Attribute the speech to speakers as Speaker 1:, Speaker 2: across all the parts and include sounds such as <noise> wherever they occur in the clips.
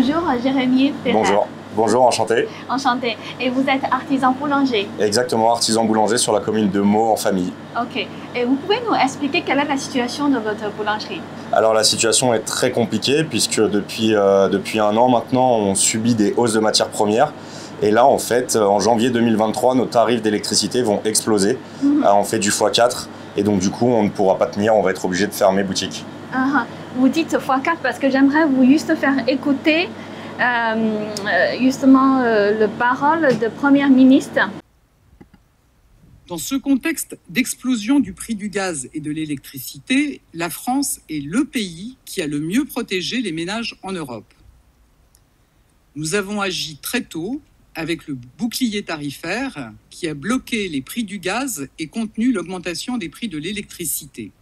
Speaker 1: Bonjour Jérémy Ferrer.
Speaker 2: Bonjour. Bonjour, enchanté.
Speaker 1: Enchanté. Et vous êtes artisan boulanger?
Speaker 2: Exactement, artisan boulanger sur la commune de Meaux en famille.
Speaker 1: Ok. Et vous pouvez nous expliquer quelle est la situation de votre boulangerie?
Speaker 2: Alors la situation est très compliquée puisque depuis, euh, depuis un an maintenant, on subit des hausses de matières premières. Et là, en fait, euh, en janvier 2023, nos tarifs d'électricité vont exploser.
Speaker 1: Mhm.
Speaker 2: Euh, on fait du x4 et donc du coup, on ne pourra pas tenir, on va être obligé de fermer boutique.
Speaker 1: Ah. Vous dites x4 parce que j'aimerais vous juste faire écouter euh, euh, justement euh, le parole de Première ministre.
Speaker 3: Dans ce contexte d'explosion du prix du gaz et de l'électricité, la France est le pays qui a le mieux protégé les ménages en Europe. Nous avons agi très tôt avec le bouclier tarifaire qui a bloqué les prix du gaz et contenu l'augmentation des prix de l'électricité.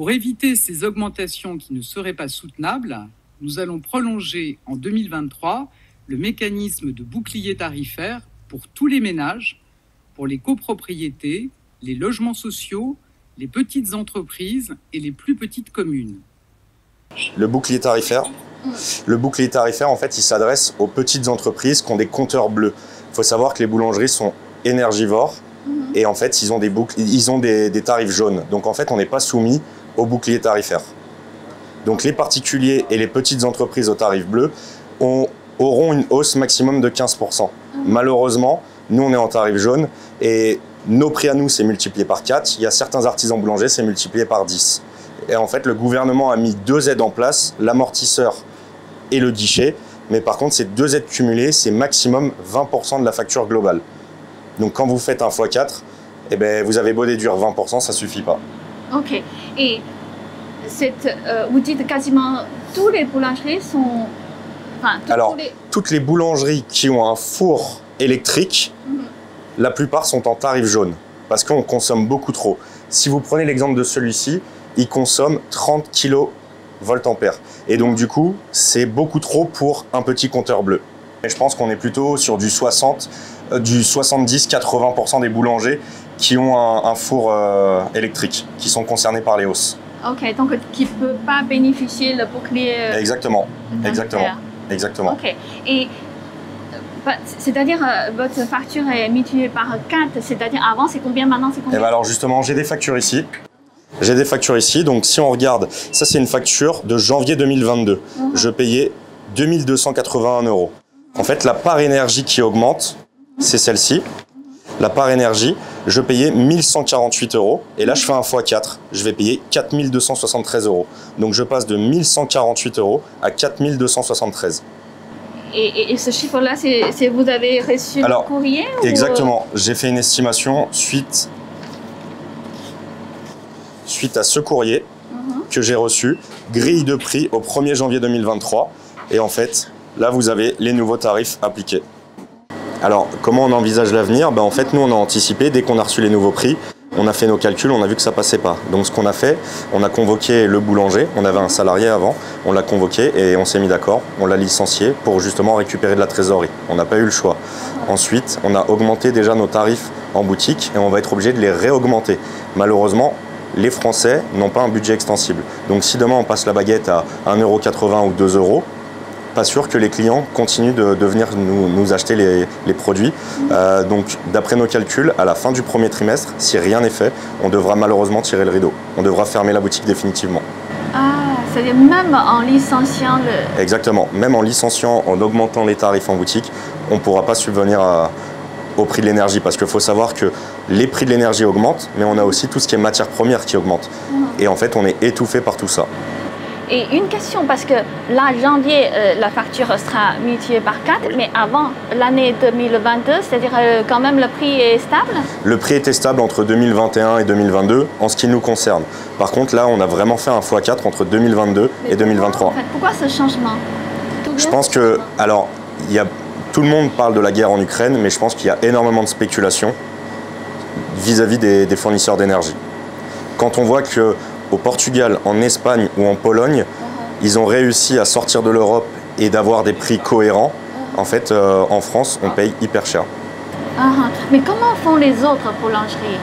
Speaker 3: Pour éviter ces augmentations qui ne seraient pas soutenables, nous allons prolonger en 2023 le mécanisme de bouclier tarifaire pour tous les ménages, pour les copropriétés, les logements sociaux, les petites entreprises et les plus petites communes.
Speaker 2: Le bouclier tarifaire, le bouclier tarifaire, en fait, il s'adresse aux petites entreprises qui ont des compteurs bleus. Il faut savoir que les boulangeries sont énergivores et en fait, ils ont des, boucles, ils ont des, des tarifs jaunes. Donc en fait, on n'est pas soumis au bouclier tarifaire. Donc les particuliers et les petites entreprises au tarif bleu ont- auront une hausse maximum de 15%. Malheureusement, nous on est en tarif jaune et nos prix à nous c'est multiplié par 4. Il y a certains artisans boulangers c'est multiplié par 10. Et en fait le gouvernement a mis deux aides en place, l'amortisseur et le guichet. Mais par contre ces deux aides cumulées c'est maximum 20% de la facture globale. Donc quand vous faites un x4, eh ben, vous avez beau déduire 20%, ça suffit pas.
Speaker 1: Ok. Et cette, euh, vous dites quasiment tous les boulangeries sont. Enfin, tous
Speaker 2: Alors,
Speaker 1: les.
Speaker 2: toutes les boulangeries qui ont un four électrique,
Speaker 1: Mhm.
Speaker 2: la plupart sont en tarif jaune parce qu'on consomme beaucoup trop. Si vous prenez l'exemple de celui-ci, il consomme 30 kV ampères. Et donc du coup, c'est beaucoup trop pour un petit compteur bleu. Et je pense qu'on est plutôt sur du 60, euh, du 70-80% des boulangers qui ont un, un four euh, électrique, qui sont concernés par les hausses.
Speaker 1: Ok, donc qui ne peut pas bénéficier le bouclier. euh,
Speaker 2: Exactement, exactement, exactement.
Speaker 1: Ok. Et. euh, bah, C'est-à-dire, votre facture est multipliée par 4, c'est-à-dire avant c'est combien, maintenant c'est
Speaker 2: Et
Speaker 1: combien
Speaker 2: ben alors justement, j'ai des factures ici. J'ai des factures ici. Donc si on regarde, ça c'est une facture de janvier 2022.
Speaker 1: Mhm.
Speaker 2: Je payais 2281 euros. En fait, la part énergie qui augmente, c'est celle-ci. La part énergie, je payais 1148 euros. Et là, je fais un x4. Je vais payer 4273 euros. Donc je passe de 1148 euros à 4273.
Speaker 1: Et, et- et ce chiffre-là, c'est vous avez reçu
Speaker 2: Alors,
Speaker 1: le courrier ou-
Speaker 2: Exactement. J'ai fait une estimation suite, suite à ce courrier
Speaker 1: Mhm.
Speaker 2: que j'ai reçu, grille de prix au 1er janvier 2023. Et en fait, là, vous avez les nouveaux tarifs appliqués. Alors, comment on envisage l'avenir? Ben, En fait, nous, on a anticipé, dès qu'on a reçu les nouveaux prix, on a fait nos calculs, on a vu que ça passait pas. Donc, ce qu'on a fait, on a convoqué le boulanger, on avait un salarié avant, on l'a convoqué et on s'est mis d'accord, on l'a licencié pour justement récupérer de la trésorerie. On n'a pas eu le choix. Ensuite, on a augmenté déjà nos tarifs en boutique et on va être obligé de les réaugmenter. Malheureusement, les Français n'ont pas un budget extensible. Donc si demain on passe la baguette à 1,80€ ou 2 euros, pas sûr que les clients continuent de, de venir nous, nous acheter les, les produits. Euh, donc d'après nos calculs, à la fin du premier trimestre, si rien n'est fait, on devra malheureusement tirer le rideau. On devra fermer la boutique définitivement.
Speaker 1: Ah, c'est-à-dire même en licenciant le.
Speaker 2: Exactement. Même en licenciant, en augmentant les tarifs en boutique, on ne pourra pas subvenir à- au prix de l'énergie. Parce qu'il faut savoir que les prix de l'énergie augmentent, mais on a aussi tout ce qui est matière première qui augmente. Et en fait, on est étouffé par tout ça.
Speaker 1: Et une question, parce que là, janvier, euh, la facture sera multipliée par 4,
Speaker 2: Oui.
Speaker 1: mais avant l'année 2022, c'est-à-dire euh, quand même le prix est stable?
Speaker 2: Le prix était stable entre 2021 et 2022 en ce qui nous concerne. Par contre, là, on a vraiment fait un x4 entre 2022 et 2023.
Speaker 1: En fait, pourquoi ce changement? Tout
Speaker 2: Je pense que, alors, il y a, tout le monde parle de la guerre en Ukraine, mais je pense qu'il y a énormément de spéculation vis-à-vis des, des fournisseurs d'énergie. Quand on voit que au Portugal, en Espagne ou en Pologne, ils ont réussi à sortir de l'Europe et d'avoir des prix cohérents, en fait, euh, en France, on paye hyper cher.
Speaker 1: Ah. Mais comment font les autres boulangeries?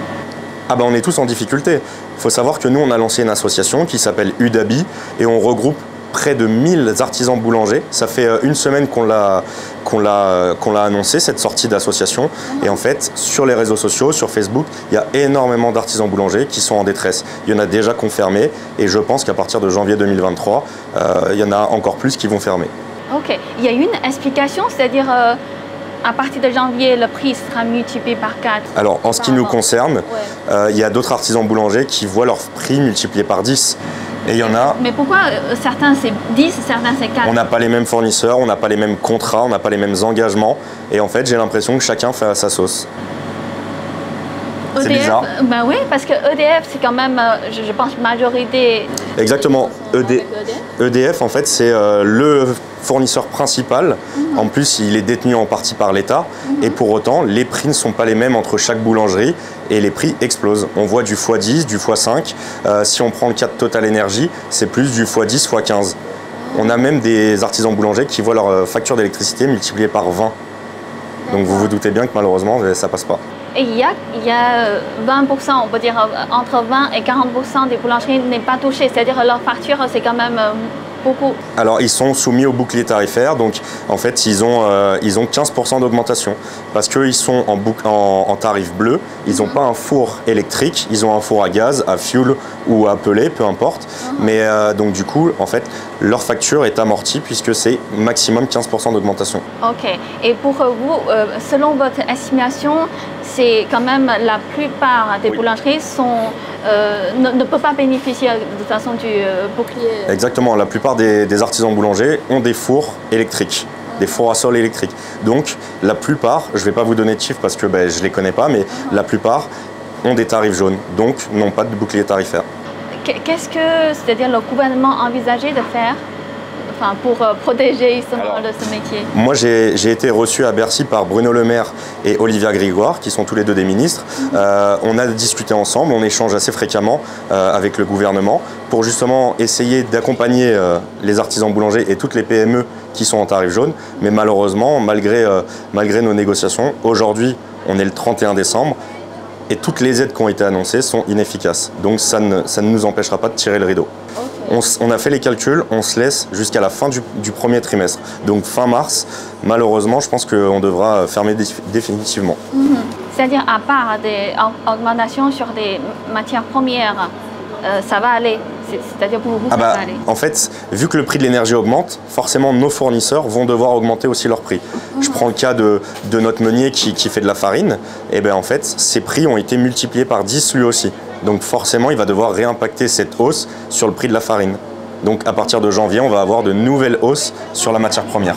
Speaker 2: Ah ben on est tous en difficulté. Il faut savoir que nous, on a lancé une association qui s'appelle UDABI et on regroupe près de 1000 artisans boulangers. Ça fait une semaine qu'on l'a qu'on l'a qu'on l'a annoncé cette sortie d'association et en fait sur les réseaux sociaux, sur Facebook, il y a énormément d'artisans boulangers qui sont en détresse. Il y en a déjà confirmé et je pense qu'à partir de janvier 2023, il y en a encore plus qui vont fermer.
Speaker 1: Ok, il y a une explication, c'est-à-dire à partir de janvier, le prix sera multiplié par 4
Speaker 2: Alors, en ce qui nous concerne, euh, il y a d'autres artisans boulangers qui voient leur prix multiplié par 10. Et il y en a.
Speaker 1: Mais pourquoi euh, certains c'est 10, certains c'est 4
Speaker 2: On n'a pas les mêmes fournisseurs, on n'a pas les mêmes contrats, on n'a pas les mêmes engagements. Et en fait, j'ai l'impression que chacun fait à sa sauce.
Speaker 1: EDF, bizarre. Ben oui, parce que EDF, c'est quand même, euh, je, pense, majorité.
Speaker 2: Exactement. EDF, EDF, en fait, c'est le fournisseur principal. En plus, il est détenu en partie par l'État. Et pour autant, les prix ne sont pas les mêmes entre chaque boulangerie et les prix explosent. On voit du x10, du x5. Euh, si on prend le cas de Total Energy, c'est plus du x10, x15. On a même des artisans boulangers qui voient leur euh, facture d'électricité multipliée par 20. Donc vous vous doutez bien que malheureusement, ça passe pas.
Speaker 1: Il y a, il y a 20%, euh, on peut dire entre 20 et 40% des boulangeries n'est pas touchées. C'est-à-dire leur facture, c'est quand même
Speaker 2: alors, ils sont soumis au bouclier tarifaire, donc en fait, ils ont, euh, ils ont 15% d'augmentation parce qu'ils sont en, en, tarif bleu, ils n'ont pas un four électrique, ils ont un four à gaz, à fuel ou à pelé, peu importe. Uh-huh. Mais euh, donc, du coup, en fait, leur facture est amortie puisque c'est maximum 15% d'augmentation.
Speaker 1: Ok. Et pour vous, euh, selon votre estimation, c'est quand même la plupart des boulangeries sont, euh, ne, peuvent pas bénéficier de toute façon du euh, bouclier.
Speaker 2: Exactement, la plupart des, artisans boulangers ont des fours électriques des fours à sol électriques. Donc la plupart, je ne vais pas vous donner de chiffres parce que ben, je ne les connais pas, mais la plupart ont des tarifs jaunes, donc n'ont pas de bouclier tarifaire.
Speaker 1: Qu'est-ce que, c'est-à-dire le gouvernement envisageait de faire pour euh, protéger ce métier
Speaker 2: Moi, j'ai été reçu à Bercy par Bruno Le Maire et Olivia Grégoire, qui sont tous les deux des ministres. Mhm. Euh, on a discuté ensemble, on échange assez fréquemment euh, avec le gouvernement pour justement essayer d'accompagner les artisans boulangers et toutes les PME qui sont en tarif jaune. Mais malheureusement, malgré, malgré nos négociations, aujourd'hui, on est le 31 décembre et toutes les aides qui ont été annoncées sont inefficaces. Donc ça ne, ça ne nous empêchera pas de tirer le rideau on, a fait les calculs, on se laisse jusqu'à la fin du, premier trimestre. Donc fin mars, malheureusement, je pense qu'on devra fermer définitivement.
Speaker 1: Mhm. C'est-à-dire à part des augmentations sur des matières premières, euh, ça va aller c'est-à-dire pour vous,
Speaker 2: ah
Speaker 1: ça
Speaker 2: bah,
Speaker 1: va aller
Speaker 2: En fait, vu que le prix de l'énergie augmente, forcément nos fournisseurs vont devoir augmenter aussi leur prix. Mhm. Je prends le cas de, notre meunier qui, fait de la farine. Et bien en fait, ses prix ont été multipliés par 10 lui aussi. Donc forcément, il va devoir réimpacter cette hausse sur le prix de la farine. Donc à partir de janvier, on va avoir de nouvelles hausses sur la matière première.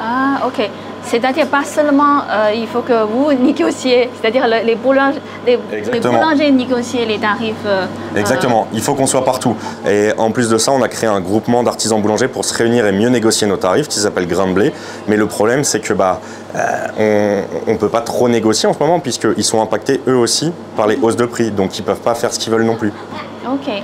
Speaker 1: Ah, ok. C'est-à-dire pas seulement euh, il faut que vous négociez, c'est-à-dire les, boulangers, les, boulangers négocient les tarifs. Euh,
Speaker 2: Exactement, il faut qu'on soit partout. Et en plus de ça, on a créé un groupement d'artisans boulangers pour se réunir et mieux négocier nos tarifs qui s'appelle Grain de blé. Mais le problème, c'est que bah, euh, on ne peut pas trop négocier en ce moment puisqu'ils sont impactés eux aussi par les hausses de prix. Donc ils ne peuvent pas faire ce qu'ils veulent non plus.
Speaker 1: Ok.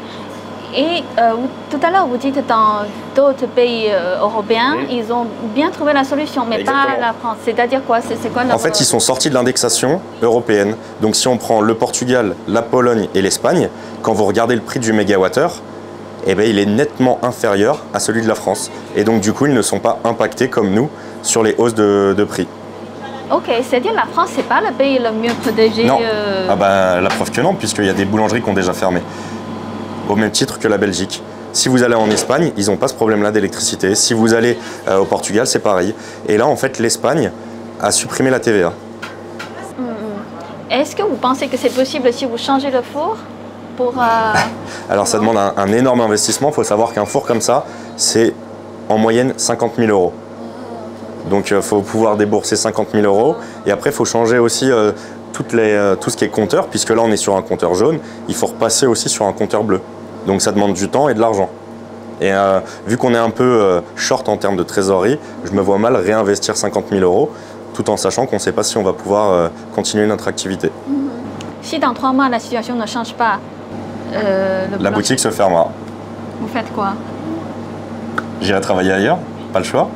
Speaker 1: Et euh, tout à l'heure, vous dites dans d'autres pays euh, européens, ils ont bien trouvé la solution, mais pas la France. C'est-à-dire quoi? C'est quoi
Speaker 2: En fait, ils sont sortis de l'indexation européenne. Donc, si on prend le Portugal, la Pologne et l'Espagne, quand vous regardez le prix du mégawattheure, eh bien, il est nettement inférieur à celui de la France. Et donc, du coup, ils ne sont pas impactés comme nous sur les hausses de, prix.
Speaker 1: Ok, c'est-à-dire la France, c'est pas le pays le mieux protégé
Speaker 2: Non. Euh, ah bah, la preuve que non, puisqu'il y a des boulangeries qui ont déjà fermé au même titre que la Belgique. Si vous allez en Espagne, ils n'ont pas ce problème-là d'électricité. Si vous allez euh, au Portugal, c'est pareil. Et là, en fait, l'Espagne a supprimé la TVA.
Speaker 1: Hmm. Est-ce que vous pensez que c'est possible si vous changez le four pour, euh, <laughs>
Speaker 2: Alors, ça demande un, énorme investissement. Il faut savoir qu'un four comme ça, c'est en moyenne 50 000 euros. Donc, il euh, faut pouvoir débourser 50 000 euros. Et après, il faut changer aussi toutes les, tout ce qui est compteur, puisque là, on est sur un compteur jaune. Il faut repasser aussi sur un compteur bleu. Donc ça demande du temps et de l'argent. Et euh, vu qu'on est un peu euh, short en termes de trésorerie, je me vois mal réinvestir 50 000 euros tout en sachant qu'on ne sait pas si on va pouvoir euh, continuer notre activité. Mm-hmm.
Speaker 1: Si dans trois mois la situation ne change pas,
Speaker 2: la boutique se fermera.
Speaker 1: Vous faites quoi?
Speaker 2: J'irai travailler ailleurs, pas le choix.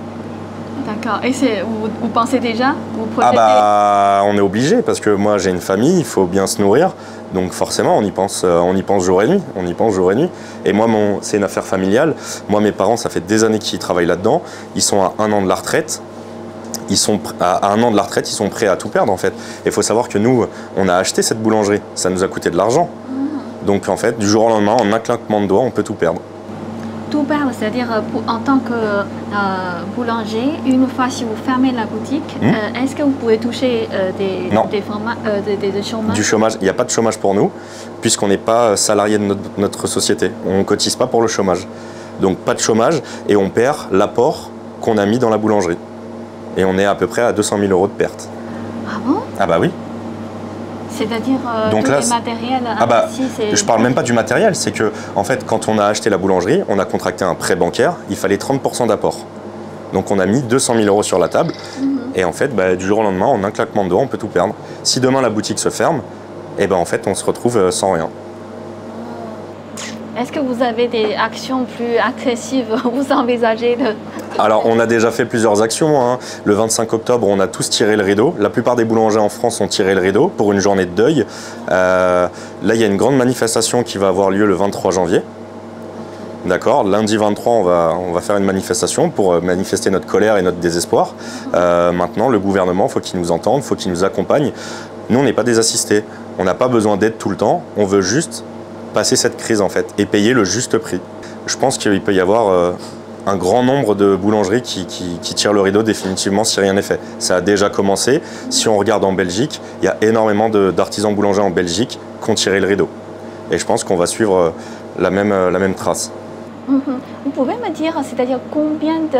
Speaker 1: D'accord. Et c'est, vous, vous pensez déjà Vous
Speaker 2: Ah bah on est obligé parce que moi j'ai une famille, il faut bien se nourrir. Donc forcément on y pense, euh, on y pense jour et nuit, on y pense jour et nuit. Et moi mon, c'est une affaire familiale. Moi mes parents ça fait des années qu'ils travaillent là-dedans. Ils sont à un an de la retraite. Ils sont à un an de la retraite, ils sont prêts à tout perdre en fait. Et il faut savoir que nous on a acheté cette boulangerie, ça nous a coûté de l'argent. Donc en fait du jour au lendemain en un claquement de doigts on peut tout perdre.
Speaker 1: Tout perdre, c'est-à-dire euh, en tant que euh, boulanger, une fois si vous fermez la boutique,
Speaker 2: Hmm?
Speaker 1: euh, est-ce que vous pouvez toucher euh, des,
Speaker 2: Non.
Speaker 1: des, forma- des, des- des chômages?
Speaker 2: Du chômage, il n'y a pas de chômage pour nous, puisqu'on n'est pas salarié de notre, notre société. On ne cotise pas pour le chômage. Donc pas de chômage et on perd l'apport qu'on a mis dans la boulangerie. Et on est à peu près à 200 000 euros de perte.
Speaker 1: Ah bon?
Speaker 2: Ah bah oui.
Speaker 1: C'est-à-dire euh,
Speaker 2: Donc là,
Speaker 1: les matériels
Speaker 2: Ah bah. Je parle même pas du matériel, c'est que en fait quand on a acheté la boulangerie, on a contracté un prêt bancaire, il fallait 30% d'apport. Donc on a mis 200 000 euros sur la table et en fait bah, du jour au lendemain, en un claquement de doigts, on peut tout perdre. Si demain la boutique se ferme, et ben en fait on se retrouve euh, sans rien.
Speaker 1: Est-ce que vous avez des actions plus agressives <laughs> Vous envisagez de...
Speaker 2: Alors, on a déjà fait plusieurs actions. hein. Le 25 octobre, on a tous tiré le rideau. La plupart des boulangers en France ont tiré le rideau pour une journée de deuil. Euh, là, il y a une grande manifestation qui va avoir lieu le 23 janvier. D'accord Lundi 23, on va, on va faire une manifestation pour euh, manifester notre colère et notre désespoir. Euh, maintenant, le gouvernement, faut qu'il nous entende, faut qu'il nous accompagne. Nous, on n'est pas des assistés. On n'a pas besoin d'aide tout le temps. On veut juste passer cette crise, en fait, et payer le juste prix. Je pense qu'il peut y avoir euh, un grand nombre de boulangeries qui, tirent le rideau définitivement si rien n'est fait. Ça a déjà commencé. Si on regarde en Belgique, il y a énormément d'artisans boulangers en Belgique qui ont tiré le rideau. Et je pense qu'on va suivre euh, la même, euh, la même trace.
Speaker 1: Mhm. Vous pouvez me dire, c'est-à-dire combien de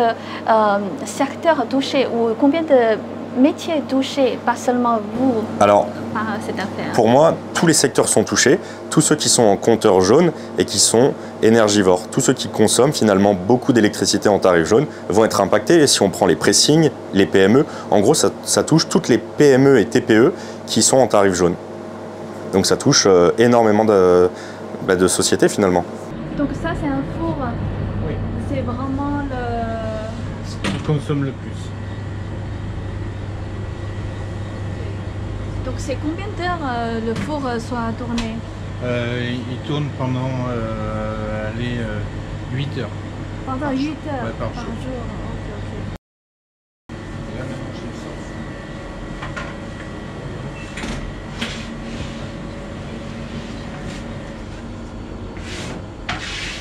Speaker 1: euh, secteurs touchés ou combien de métiers touchés, pas seulement vous,
Speaker 2: Alors,
Speaker 1: par cette affaire
Speaker 2: pour moi, tous les secteurs sont touchés. Tous ceux qui sont en compteur jaune et qui sont énergivores. Tous ceux qui consomment finalement beaucoup d'électricité en tarif jaune vont être impactés. Et si on prend les pressings, les PME, en gros, ça, ça touche toutes les PME et TPE qui sont en tarif jaune. Donc ça touche euh, énormément de, bah, de sociétés finalement.
Speaker 1: Donc ça, c'est un four.
Speaker 4: Oui.
Speaker 1: C'est vraiment le...
Speaker 4: Ce qui consomme le plus.
Speaker 1: Donc c'est combien d'heures euh, le four euh, soit tourné
Speaker 4: Euh, il tourne pendant euh, euh, 8 heures.
Speaker 1: Pendant 8 heures
Speaker 4: Ouais, par
Speaker 1: par
Speaker 4: jour.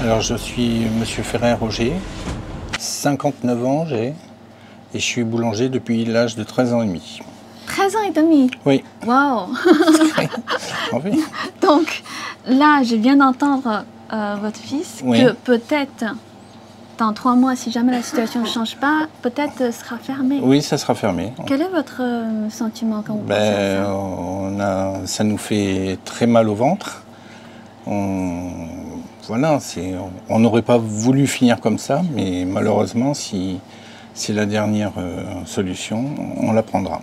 Speaker 4: Alors je suis Monsieur Ferrer Roger, 59 ans j'ai, et je suis boulanger depuis l'âge de 13 ans et demi.
Speaker 1: 13 ans et demi
Speaker 4: Oui, <laughs> fait.
Speaker 1: Donc là, je viens d'entendre euh, votre fils
Speaker 4: Oui.
Speaker 1: que peut-être dans trois mois, si jamais la situation ne change pas, peut-être euh, sera fermé.
Speaker 4: Oui, ça sera fermé.
Speaker 1: Quel est votre euh, sentiment quand vous pensez
Speaker 4: Ben,
Speaker 1: à ça
Speaker 4: on a, ça nous fait très mal au ventre. On, voilà, on n'aurait pas voulu finir comme ça, mais malheureusement, si c'est la dernière solution, on la prendra.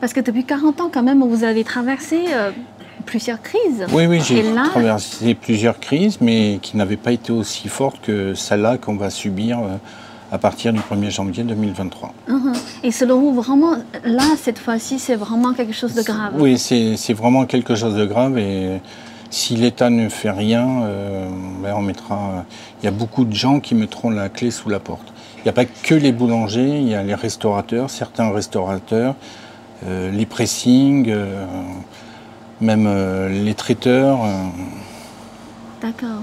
Speaker 1: Parce que depuis 40 ans, quand même, vous avez traversé euh, plusieurs crises.
Speaker 4: Oui, oui, j'ai
Speaker 1: là-
Speaker 4: traversé plusieurs crises, mais qui n'avaient pas été aussi fortes que celle-là qu'on va subir euh, à partir du 1er janvier 2023.
Speaker 1: Mhm. Et selon vous, vraiment, là, cette fois-ci, c'est vraiment quelque chose de grave?
Speaker 4: Oui, c'est vraiment quelque chose de grave et si l'État ne fait rien, euh, ben, on mettra. Il y a beaucoup de gens qui mettront la clé sous la porte. Il n'y a pas que les boulangers, il y a les restaurateurs, certains restaurateurs, les pressings, euh, même euh, les traiteurs. euh.
Speaker 1: D'accord.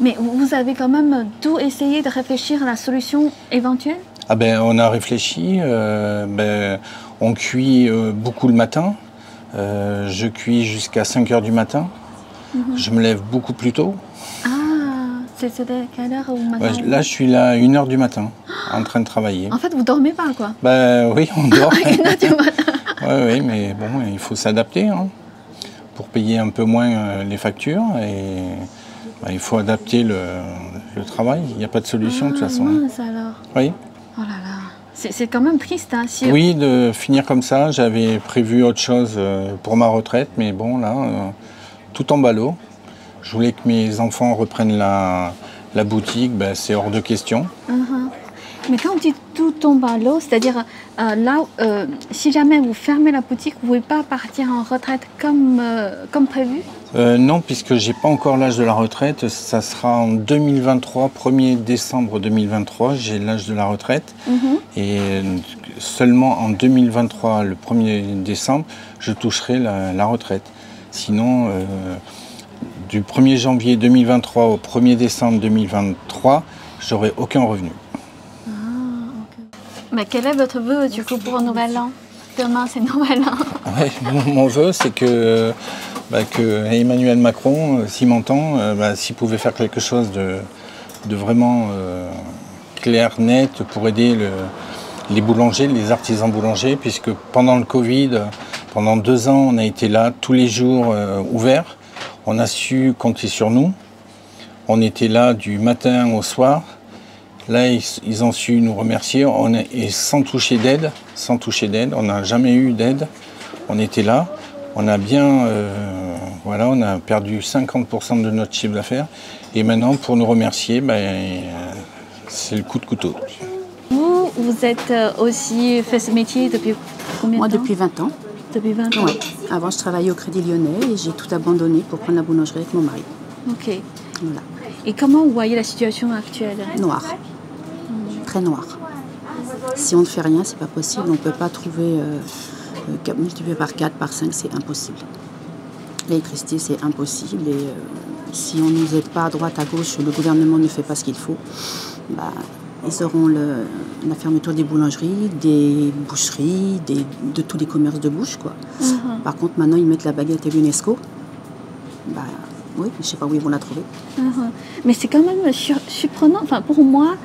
Speaker 1: Mais vous avez quand même tout essayé de réfléchir à la solution éventuelle?
Speaker 4: Ah ben, on a réfléchi. euh, ben, on cuit euh, beaucoup le matin. Euh, je cuis jusqu'à 5 heures du matin. Je me lève beaucoup plus tôt.
Speaker 1: C'est quelle heure
Speaker 4: là, je suis là à 1 heure du matin, en train de travailler.
Speaker 1: En fait, vous dormez pas, quoi.
Speaker 4: Ben oui, on <laughs> dort.
Speaker 1: À une heure du matin. <laughs>
Speaker 4: Oui, oui, mais bon, il faut s'adapter hein, pour payer un peu moins euh, les factures et ben, il faut adapter le, le travail. Il n'y a pas de solution de toute
Speaker 1: Ah,
Speaker 4: façon.
Speaker 1: mince alors.
Speaker 4: Oui.
Speaker 1: Oh là là. C'est c'est quand même triste, hein. Si...
Speaker 4: oui, de finir comme ça, j'avais prévu autre chose euh, pour ma retraite, mais bon, là, euh, tout en ballot. Je voulais que mes enfants reprennent la, la boutique, ben, c'est hors de question.
Speaker 1: Mhm. Mais quand on dit tout tombe à l'eau, c'est-à-dire euh, là, euh, si jamais vous fermez la boutique, vous ne pouvez pas partir en retraite comme, euh, comme prévu?
Speaker 4: Non, puisque j'ai pas encore l'âge de la retraite. Ça sera en 2023, 1er décembre 2023, j'ai l'âge de la retraite. Et euh, seulement en 2023, le 1er décembre, je toucherai la, la retraite. Sinon, du 1er janvier 2023 au 1er décembre 2023, j'aurai aucun revenu.
Speaker 1: Mais quel est votre vœu du coup pour Nouvel An? Demain, c'est Nouvel An. <laughs>
Speaker 4: Ouais, mon, mon vœu, c'est que, bah, que Emmanuel Macron, euh, s'il m'entend, euh, bah, s'il pouvait faire quelque chose de, de vraiment euh, clair, net, pour aider le- les boulangers, les artisans boulangers, puisque pendant le Covid, pendant deux ans, on a été là tous les jours euh, ouverts. On a su compter sur nous. On était là du matin au soir. Là, ils, ils ont su nous remercier on est- et sans toucher d'aide, sans toucher d'aide, on n'a jamais eu d'aide. On était là, on a bien, euh, voilà, on a perdu 50% de notre chiffre d'affaires. Et maintenant, pour nous remercier, ben, euh, c'est le coup de couteau.
Speaker 1: Vous, vous êtes euh, aussi fait ce métier depuis combien
Speaker 5: Moi,
Speaker 1: de temps?
Speaker 5: depuis 20 ans.
Speaker 1: Depuis 20 ans.
Speaker 5: Ouais. Avant, je travaillais au Crédit Lyonnais et j'ai tout abandonné pour prendre la boulangerie avec mon mari.
Speaker 1: Ok.
Speaker 5: Voilà.
Speaker 1: Et comment vous voyez la situation actuelle?
Speaker 5: Noir. Très noir. Si on ne fait rien, c'est pas possible. On ne peut pas trouver euh, euh, multiplié par 4, par 5, c'est impossible. L'électricité, c'est impossible. Et euh, si on ne nous aide pas à droite, à gauche, le gouvernement ne fait pas ce qu'il faut, bah, ils auront le- la fermeture des boulangeries, des boucheries, des- de tous les commerces de bouche. Quoi. Par contre, maintenant, ils mettent la baguette à l'UNESCO. Bah, oui, je ne sais pas où ils vont la trouver.
Speaker 1: Mhm. Mais c'est quand même sur- surprenant. Enfin, pour moi,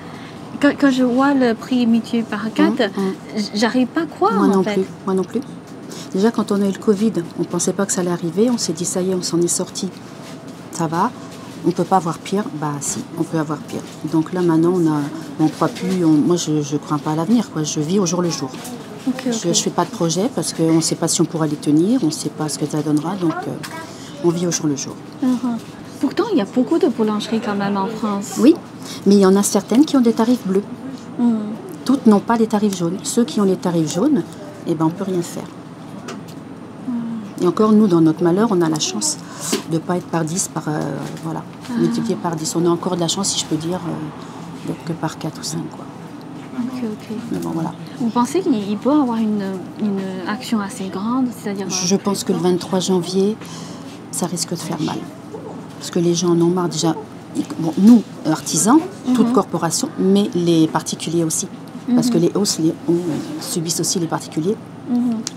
Speaker 1: quand, quand je vois le prix multiplié par 4,
Speaker 5: Mhm.
Speaker 1: j'arrive pas à croire
Speaker 5: Moi
Speaker 1: en
Speaker 5: non
Speaker 1: fait.
Speaker 5: plus. Moi non plus. Déjà, quand on a eu le Covid, on ne pensait pas que ça allait arriver. On s'est dit, ça y est, on s'en est sorti. Ça va. On ne peut pas avoir pire? Bah si, on peut avoir pire. Donc là, maintenant, on on croit plus. on- moi, je ne crois pas à l'avenir. Quoi. Je vis au jour le jour. Je ne fais pas de projet parce qu'on ne sait pas si on pourra les tenir. On ne sait pas ce que ça donnera. Donc, euh, on vit au jour le jour.
Speaker 1: Mhm. Pourtant, il y a beaucoup de boulangeries quand même en France.
Speaker 5: Oui, mais il y en a certaines qui ont des tarifs bleus.
Speaker 1: Mhm.
Speaker 5: Toutes n'ont pas les tarifs jaunes. Ceux qui ont les tarifs jaunes, eh ben, on ne peut rien faire. Et encore, nous, dans notre malheur, on a la chance de ne pas être par 10, par, euh, voilà, multiplié par 10. On a encore de la chance, si je peux dire, euh, d'être que par 4 ou 5. Quoi.
Speaker 1: Ok, ok.
Speaker 5: Mais bon, voilà.
Speaker 1: Vous pensez qu'il il peut avoir une, une action assez grande C'est-à-dire.
Speaker 5: Je pense que le 23 janvier, ça risque de faire mal. Parce que les gens en ont marre déjà. Bon, nous, artisans, toute corporation, mais les particuliers aussi. Parce que les hausses les, on, subissent aussi les particuliers.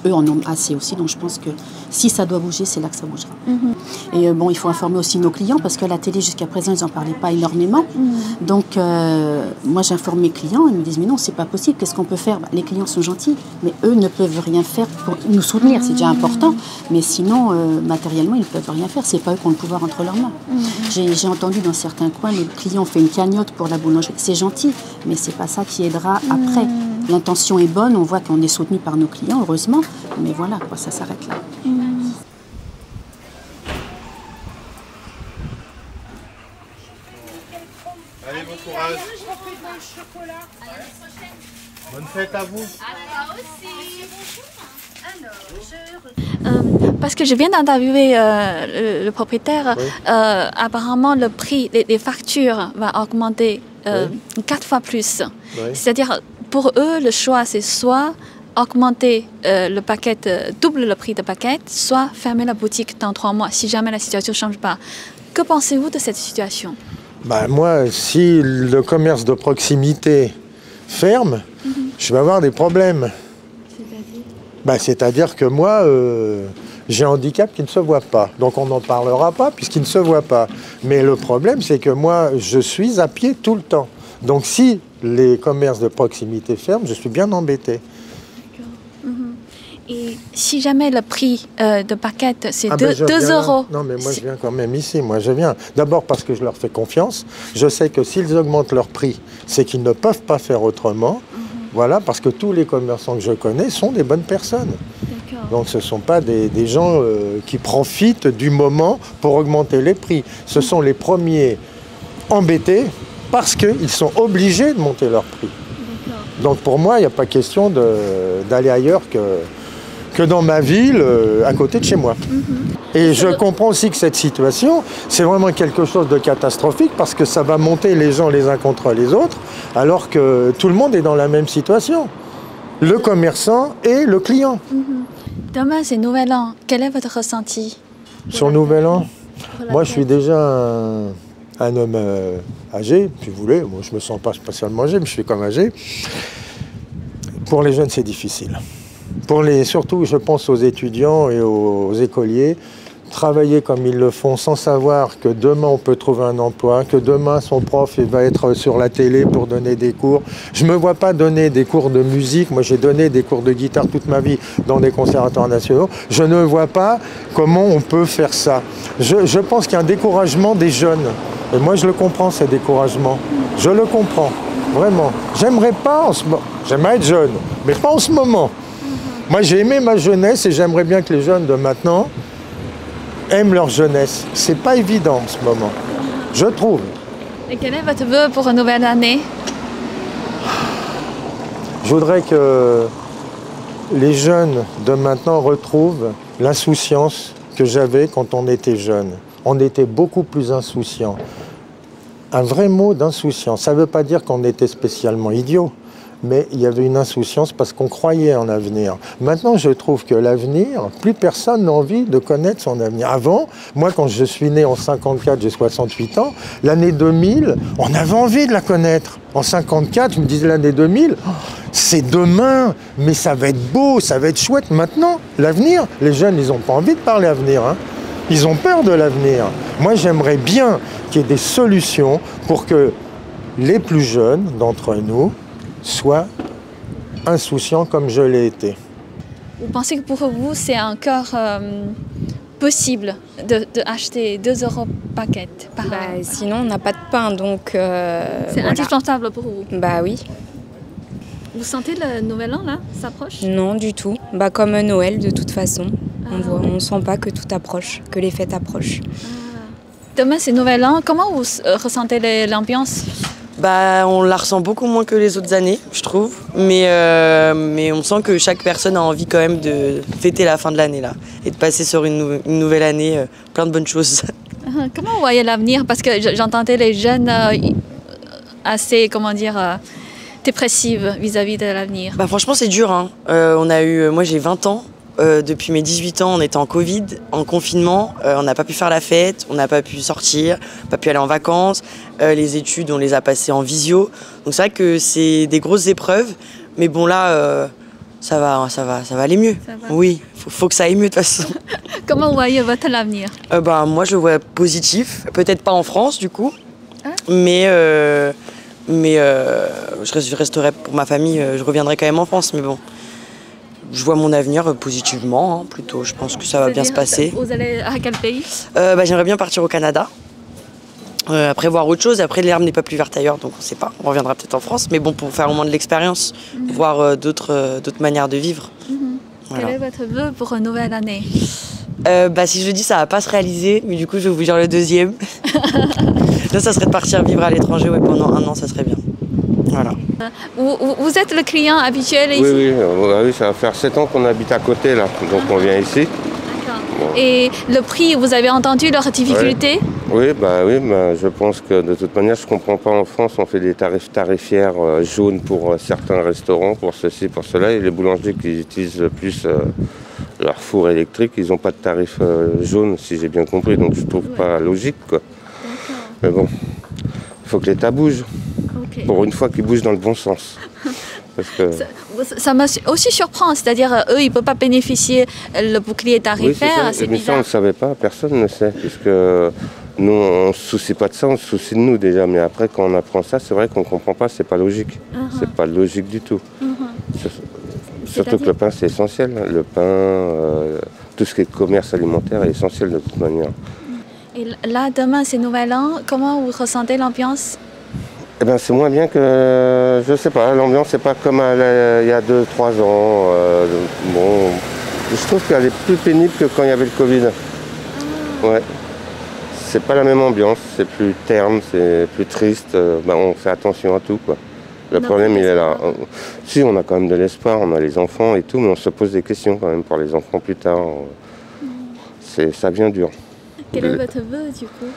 Speaker 5: Eux en ont assez aussi, donc je pense que si ça doit bouger, c'est là que ça bougera. Et euh, bon, il faut informer aussi nos clients parce que la télé, jusqu'à présent, ils n'en parlaient pas énormément. Donc, euh, moi, j'informe mes clients, ils me disent Mais non, c'est pas possible, qu'est-ce qu'on peut faire? Bah, Les clients sont gentils, mais eux ne peuvent rien faire pour nous soutenir, c'est déjà important. Mais sinon, euh, matériellement, ils ne peuvent rien faire, c'est pas eux qui ont le pouvoir entre leurs mains. J'ai entendu dans certains coins, les clients ont fait une cagnotte pour la boulangerie. C'est gentil, mais c'est pas ça qui aidera après. L'intention est bonne, on voit qu'on est soutenu par nos clients, heureusement, mais voilà, quoi, ça s'arrête là.
Speaker 6: Allez, bon courage. Bonne fête à vous.
Speaker 1: Euh, parce que je viens d'interviewer euh, le, le propriétaire. Euh, apparemment, le prix, les factures va augmenter euh, quatre fois plus.
Speaker 6: Oui.
Speaker 1: C'est-à-dire, pour eux, le choix, c'est soit augmenter euh, le paquet, euh, double le prix de paquet, soit fermer la boutique dans trois mois, si jamais la situation ne change pas. Que pensez-vous de cette situation?
Speaker 6: Bah, moi, si le commerce de proximité ferme, je vais avoir des problèmes. Bah, C'est-à-dire que moi, euh, j'ai un handicap qui ne se voit pas. Donc on n'en parlera pas puisqu'il ne se voit pas. Mais le problème, c'est que moi, je suis à pied tout le temps. Donc si les commerces de proximité ferment, je suis bien embêté.
Speaker 1: Et si jamais le prix euh, de paquet, c'est
Speaker 6: Ah
Speaker 1: 2
Speaker 6: ben, je viens là.
Speaker 1: euros.
Speaker 6: Non, mais moi, je viens quand même ici. Moi, je viens. D'abord parce que je leur fais confiance. Je sais que s'ils augmentent leur prix, c'est qu'ils ne peuvent pas faire autrement.
Speaker 1: Mhm.
Speaker 6: Voilà, parce que tous les commerçants que je connais sont des bonnes personnes. Donc ce ne sont pas des, des gens euh, qui profitent du moment pour augmenter les prix. Ce sont les premiers embêtés parce qu'ils sont obligés de monter leurs prix. Donc pour moi, il n'y a pas question d'aller ailleurs que, que dans ma ville, euh, à côté de chez moi. Et je comprends aussi que cette situation, c'est vraiment quelque chose de catastrophique parce que ça va monter les gens les uns contre les autres, alors que tout le monde est dans la même situation. Le commerçant et le client.
Speaker 1: Demain, c'est Nouvel An. Quel est votre ressenti?
Speaker 6: Sur Nouvel An, moi je suis déjà un, un homme euh, âgé, si vous voulez. Moi je me sens pas spécialement âgé, mais je suis comme âgé. Pour les jeunes, c'est difficile. Pour les, surtout, je pense aux étudiants et aux écoliers, travailler comme ils le font sans savoir que demain on peut trouver un emploi, que demain son prof va être sur la télé pour donner des cours. Je ne me vois pas donner des cours de musique. Moi j'ai donné des cours de guitare toute ma vie dans des conservatoires nationaux. Je ne vois pas comment on peut faire ça. Je, je pense qu'il y a un découragement des jeunes. Et moi je le comprends, ce découragement. Je le comprends, vraiment. J'aimerais pas en ce moment. J'aimerais être jeune, mais pas en ce moment. Moi j'ai aimé ma jeunesse et j'aimerais bien que les jeunes de maintenant aiment leur jeunesse. C'est pas évident en ce moment, je trouve.
Speaker 1: Et quel est votre vœu pour une nouvelle année?
Speaker 6: Je voudrais que les jeunes de maintenant retrouvent l'insouciance que j'avais quand on était jeune. On était beaucoup plus insouciant. Un vrai mot d'insouciance, ça ne veut pas dire qu'on était spécialement idiot, mais il y avait une insouciance parce qu'on croyait en l'avenir. Maintenant, je trouve que l'avenir, plus personne n'a envie de connaître son avenir. Avant, moi, quand je suis né en 54, j'ai 68 ans, l'année 2000, on avait envie de la connaître. En 54, je me disais l'année 2000, oh, c'est demain, mais ça va être beau, ça va être chouette. Maintenant, l'avenir, les jeunes, ils n'ont pas envie de parler avenir. hein. Ils ont peur de l'avenir. Moi, j'aimerais bien qu'il y ait des solutions pour que les plus jeunes d'entre nous soient insouciants comme je l'ai été.
Speaker 1: Vous pensez que pour vous, c'est encore euh, possible de, de acheter 2 euros paquet par
Speaker 7: Bah,
Speaker 1: an
Speaker 7: sinon, on n'a pas de pain, donc. euh,
Speaker 1: C'est
Speaker 7: voilà.
Speaker 1: indispensable pour vous?
Speaker 7: Bah oui.
Speaker 1: Vous sentez le nouvel an là? S'approche
Speaker 7: Non, du tout. Bah, comme Noël, de toute façon. On
Speaker 1: Ah.
Speaker 7: on sent pas que tout approche, que les fêtes approchent.
Speaker 1: Demain, c'est nouvel an. Comment vous euh, ressentez l'ambiance?
Speaker 8: Bah, on la ressent beaucoup moins que les autres années, je trouve. Mais, euh, mais on sent que chaque personne a envie quand même de fêter la fin de l'année là et de passer sur une, nou- une nouvelle année, euh, plein de bonnes choses.
Speaker 1: Ah, <laughs> Comment vous voyez l'avenir? Parce que j'entendais les jeunes euh, assez, comment dire, euh, dépressives vis-à-vis de l'avenir.
Speaker 8: Bah, franchement, c'est dur. Hein. Euh, on a eu, moi, j'ai 20 ans. Euh, depuis mes 18 ans, on était en Covid, en confinement. Euh, on n'a pas pu faire la fête, on n'a pas pu sortir, pas pu aller en vacances. Euh, les études, on les a passées en visio. Donc c'est vrai que c'est des grosses épreuves. Mais bon, là, ça va, ça va, ça va aller mieux.
Speaker 1: Va.
Speaker 8: Oui, faut, faut que ça aille mieux de toute façon. <laughs>
Speaker 1: Comment voyez votre avenir?
Speaker 8: Bah, moi, je vois positif. Peut-être pas en France, du coup.
Speaker 1: Ah.
Speaker 8: Mais, mais je, reste- je resterai pour ma famille. je reviendrai quand même en France. Mais bon, je vois mon avenir euh, positivement, hein, plutôt. Je pense que ça va bien se passer.
Speaker 1: Vous allez à quel pays
Speaker 8: Euh, bah, J'aimerais bien partir au Canada. Euh, après, voir autre chose. Après, l'herbe n'est pas plus verte ailleurs, donc on ne sait pas. On reviendra peut-être en France. Mais bon, pour faire au moins de l'expérience, voir euh, d'autres manières de vivre. Voilà.
Speaker 1: Quel est votre vœu pour une nouvelle année
Speaker 8: bah, si je le dis, ça va pas se réaliser, mais du coup, je vais vous dire le deuxième. <laughs> Là, ça serait de partir vivre à l'étranger ouais, pendant un an, ça serait bien. Voilà.
Speaker 1: Vous, êtes le client habituel ici
Speaker 9: Oui, oui, oui, ça va faire 7 ans qu'on habite à côté là, donc on vient ici.
Speaker 1: Et le prix, vous avez entendu leur difficulté
Speaker 9: Oui, bah oui, bah, je pense que de toute manière, je comprends pas en France, on fait des tarifs tarifières euh, jaunes pour euh, certains restaurants, pour ceci, pour cela, et les boulangers qui utilisent le plus euh, leur four électrique, ils n'ont pas de tarif jaune, si j'ai bien compris, donc je trouve pas logique quoi. Mais bon, il faut que l'État bouge, pour une fois qu'il bouge dans le bon sens. Parce que...
Speaker 1: Ça- Ça me aussi surprend, c'est-à-dire euh, eux, ils ne peuvent pas bénéficier euh, le bouclier
Speaker 9: Oui,
Speaker 1: tarifaire,
Speaker 9: ça.
Speaker 1: c'est
Speaker 9: Mais ça, on ne savait pas, personne ne sait, puisque nous, on ne se soucie pas de ça, on se soucie de nous déjà. Mais après, quand on apprend ça, c'est vrai qu'on ne comprend pas, c'est pas logique.
Speaker 1: Uh-huh.
Speaker 9: C'est pas logique du tout. Sur- Surtout que le pain, c'est essentiel. Le pain, euh, tout ce qui est commerce alimentaire est essentiel de toute manière.
Speaker 1: Et là, demain, c'est Nouvel An. Comment vous ressentez l'ambiance?
Speaker 9: Eh ben, c'est moins bien que, je sais pas, l'ambiance n'est pas comme la- il y a 2-3 ans. euh, bon, je trouve qu'elle est plus pénible que quand il y avait le Covid. Ouais. C'est pas la même ambiance, c'est plus terne, c'est plus triste. euh, ben, on fait attention à tout, quoi. Le problème, il est là. Si, on a quand même de l'espoir, on a les enfants et tout, mais on se pose des questions quand même pour les enfants plus tard. C'est, ça vient dur.
Speaker 1: Quel est votre vœu du coup?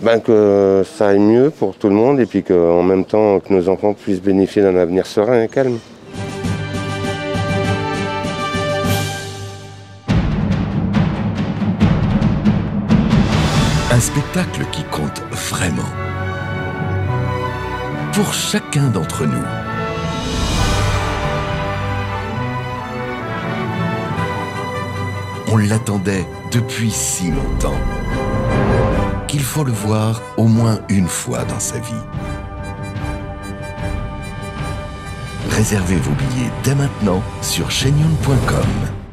Speaker 9: Ben, que ça aille mieux pour tout le monde et puis qu'en même temps, que nos enfants puissent bénéficier d'un avenir serein et calme.
Speaker 10: Un spectacle qui compte vraiment. Pour chacun d'entre nous. On l'attendait depuis si longtemps qu'il faut le voir au moins une fois dans sa vie. Réservez vos billets dès maintenant sur chenion.com.